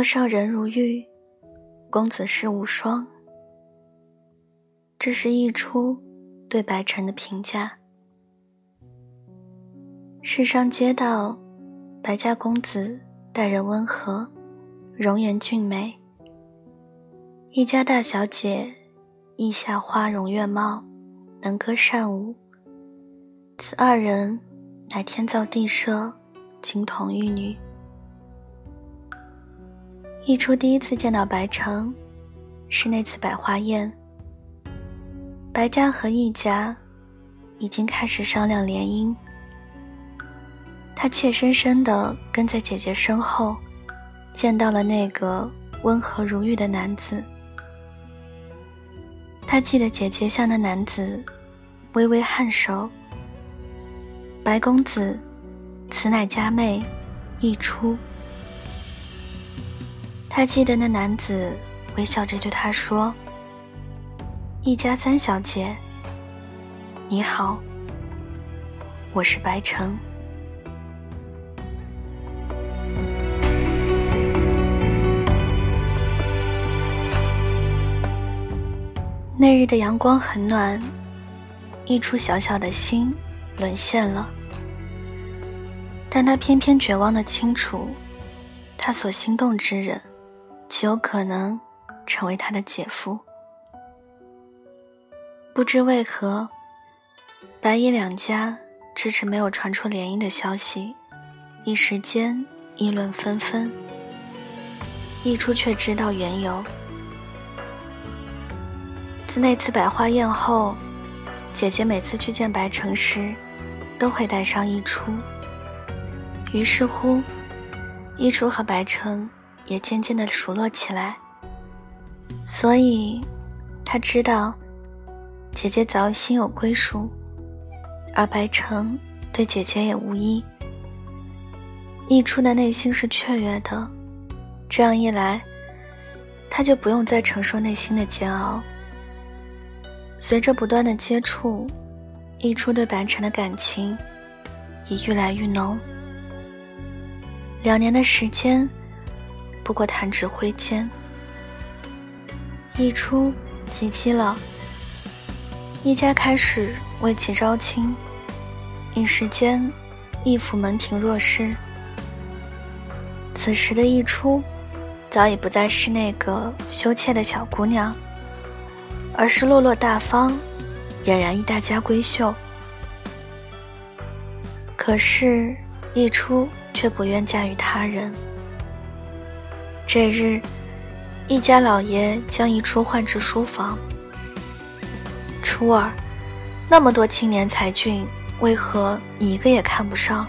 陌上人如玉，公子世无双。这是一出对白晨的评价。世上皆道，白家公子待人温和，容颜俊美。一家大小姐，意下花容月貌，能歌善舞。此二人，乃天造地设，金童玉女。一初第一次见到白城，是那次百花宴。白家和易家已经开始商量联姻。他怯生生地跟在姐姐身后，见到了那个温和如玉的男子。他记得姐姐向那男子微微颔首。白公子，此乃家妹，易初。他记得那男子微笑着对他说：“一家三小姐，你好，我是白城。”那日的阳光很暖，一出小小的心沦陷了，但他偏偏绝望的清楚，他所心动之人。极有可能成为他的姐夫。不知为何，白衣两家迟迟没有传出联姻的消息，一时间议论纷纷。一初却知道缘由。自那次百花宴后，姐姐每次去见白城时，都会带上一初。于是乎，一初和白城。也渐渐的熟络起来，所以他知道姐姐早已心有归属，而白城对姐姐也无意。溢出的内心是雀跃的，这样一来，他就不用再承受内心的煎熬。随着不断的接触，溢出对白城的感情也愈来愈浓。两年的时间。不过弹指挥间，一出及笄了。一家开始为其招亲，一时间，义府门庭若市。此时的一出，早已不再是那个羞怯的小姑娘，而是落落大方，俨然一大家闺秀。可是，一出却不愿嫁与他人。这日，一家老爷将一初唤至书房。初儿，那么多青年才俊，为何你一个也看不上？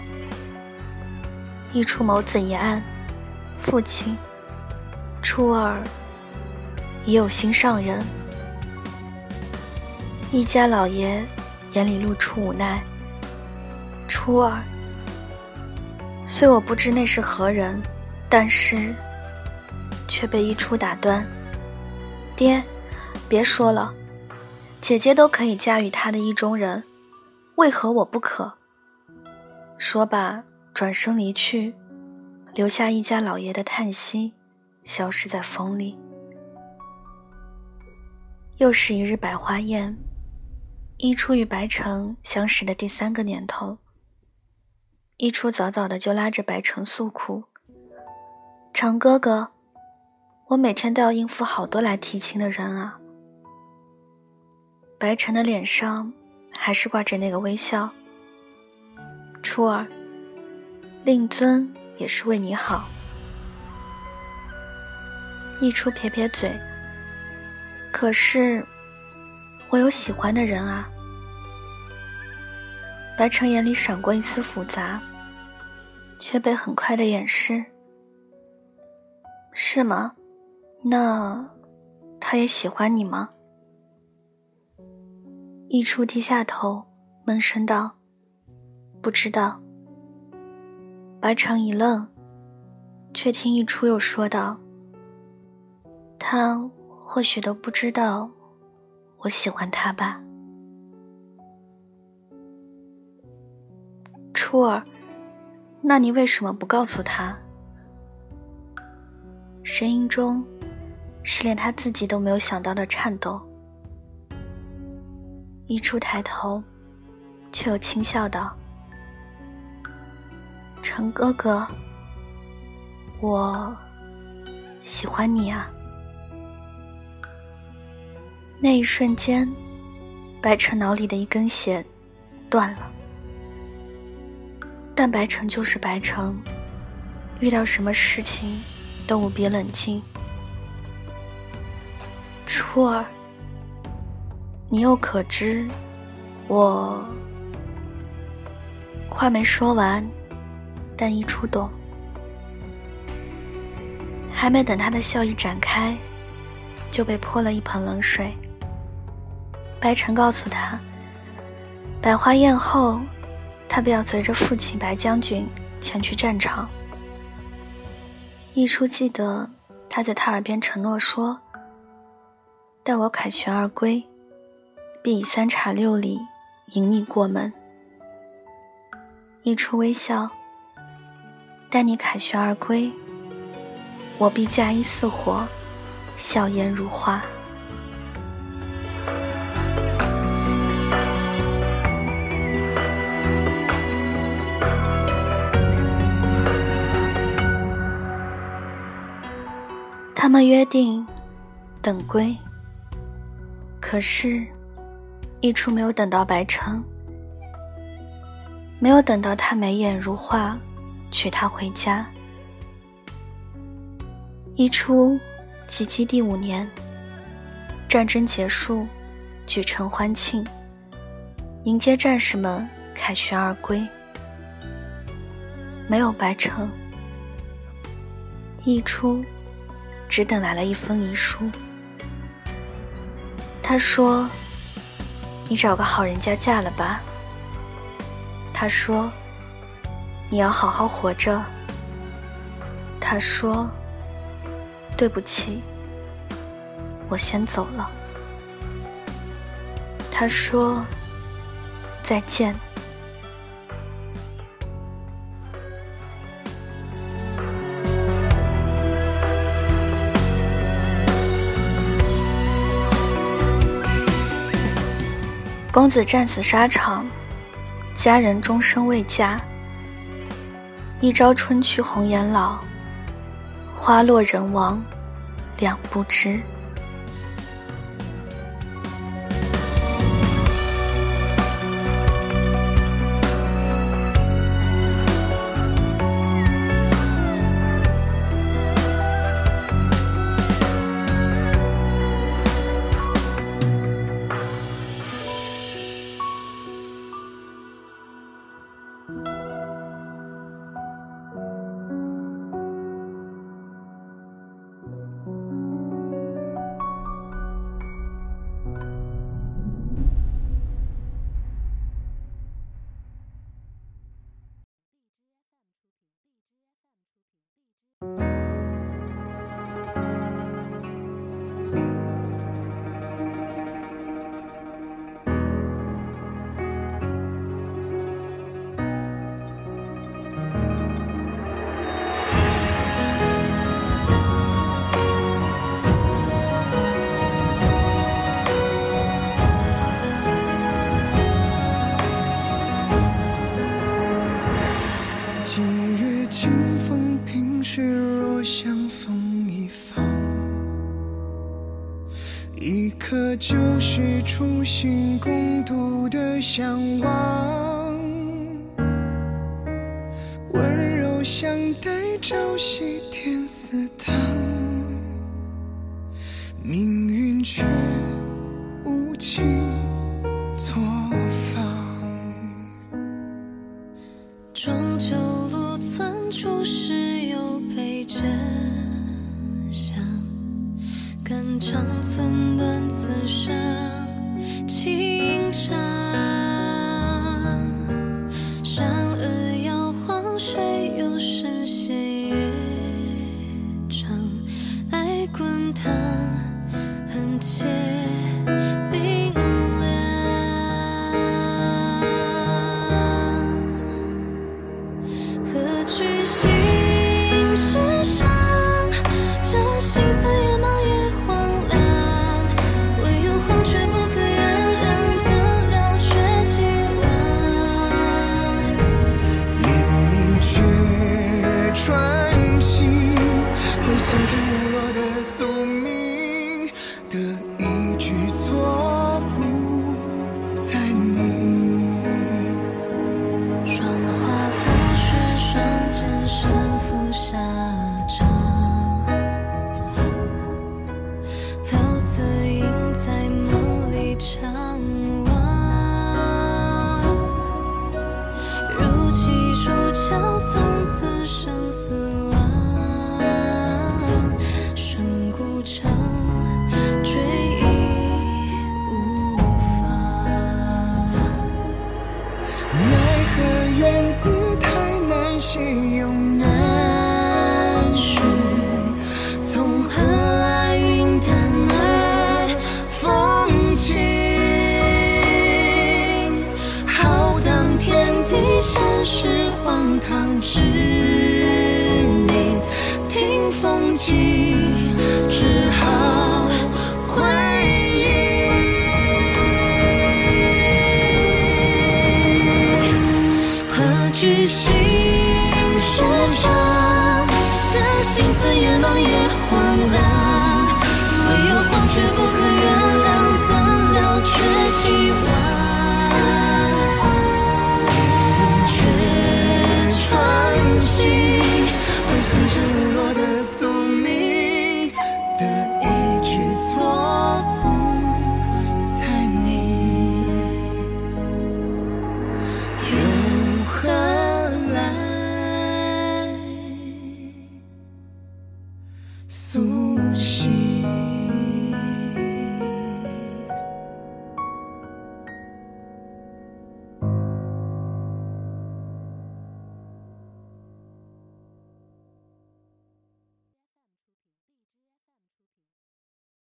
一初眸子一暗，父亲，初儿已有心上人。一家老爷眼里露出无奈。初儿，虽我不知那是何人，但是。却被一初打断。爹，别说了，姐姐都可以驾驭他的意中人，为何我不可？说罢，转身离去，留下一家老爷的叹息，消失在风里。又是一日百花宴，一初与白城相识的第三个年头。一初早早的就拉着白城诉苦：“长哥哥。”我每天都要应付好多来提亲的人啊！白晨的脸上还是挂着那个微笑。初儿，令尊也是为你好。一初撇撇嘴。可是，我有喜欢的人啊。白城眼里闪过一丝复杂，却被很快的掩饰。是吗？那他也喜欢你吗？一初低下头，闷声道：“不知道。”白城一愣，却听一初又说道：“他或许都不知道我喜欢他吧。”初儿，那你为什么不告诉他？声音中是连他自己都没有想到的颤抖。一初抬头，却又轻笑道：“陈哥哥，我喜欢你啊。”那一瞬间，白晨脑里的一根弦断了。但白晨就是白晨，遇到什么事情。都无比冷静。初儿，你又可知我？话没说完，但一触动。还没等他的笑意展开，就被泼了一盆冷水。白晨告诉他，百花宴后，他便要随着父亲白将军前去战场。一初记得，他在他耳边承诺说：“待我凯旋而归，必以三茶六礼迎你过门。”一出微笑：“待你凯旋而归，我必嫁衣似火，笑颜如花。”他们约定等归，可是，一初没有等到白城，没有等到他眉眼如画，娶她回家。一初及笄第五年，战争结束，举城欢庆，迎接战士们凯旋而归。没有白城，一初。只等来了一封遗书。他说：“你找个好人家嫁了吧。”他说：“你要好好活着。”他说：“对不起，我先走了。”他说：“再见。”公子战死沙场，佳人终生未嫁。一朝春去红颜老，花落人亡两不知。心共度的向往，温柔像待朝夕。天似唐，命运却无情。作坊终究路村处，是有悲真想肝长存。堂知你听风起，只好回忆。何惧心事伤，这心思也忙也慌乱。